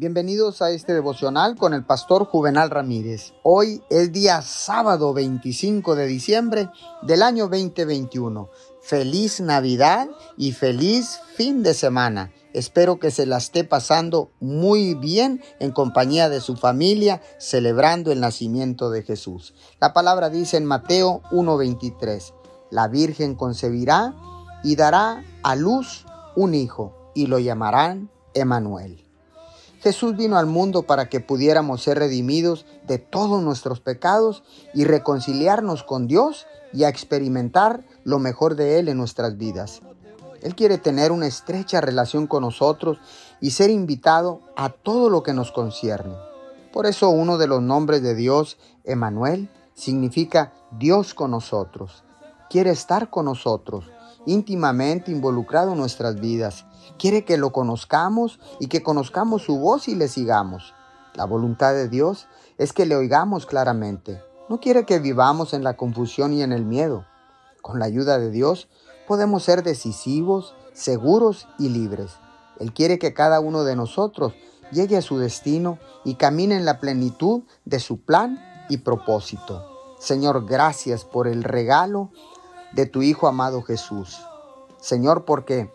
Bienvenidos a este devocional con el pastor Juvenal Ramírez. Hoy es día sábado 25 de diciembre del año 2021. Feliz Navidad y feliz fin de semana. Espero que se la esté pasando muy bien en compañía de su familia, celebrando el nacimiento de Jesús. La palabra dice en Mateo 1:23, la Virgen concebirá y dará a luz un hijo y lo llamarán Emanuel. Jesús vino al mundo para que pudiéramos ser redimidos de todos nuestros pecados y reconciliarnos con Dios y a experimentar lo mejor de Él en nuestras vidas. Él quiere tener una estrecha relación con nosotros y ser invitado a todo lo que nos concierne. Por eso uno de los nombres de Dios, Emanuel, significa Dios con nosotros. Quiere estar con nosotros íntimamente involucrado en nuestras vidas. Quiere que lo conozcamos y que conozcamos su voz y le sigamos. La voluntad de Dios es que le oigamos claramente. No quiere que vivamos en la confusión y en el miedo. Con la ayuda de Dios podemos ser decisivos, seguros y libres. Él quiere que cada uno de nosotros llegue a su destino y camine en la plenitud de su plan y propósito. Señor, gracias por el regalo de tu Hijo amado Jesús. Señor, porque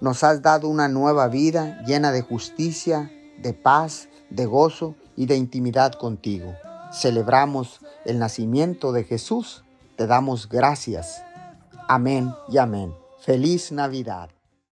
nos has dado una nueva vida llena de justicia, de paz, de gozo y de intimidad contigo. Celebramos el nacimiento de Jesús. Te damos gracias. Amén y amén. Feliz Navidad.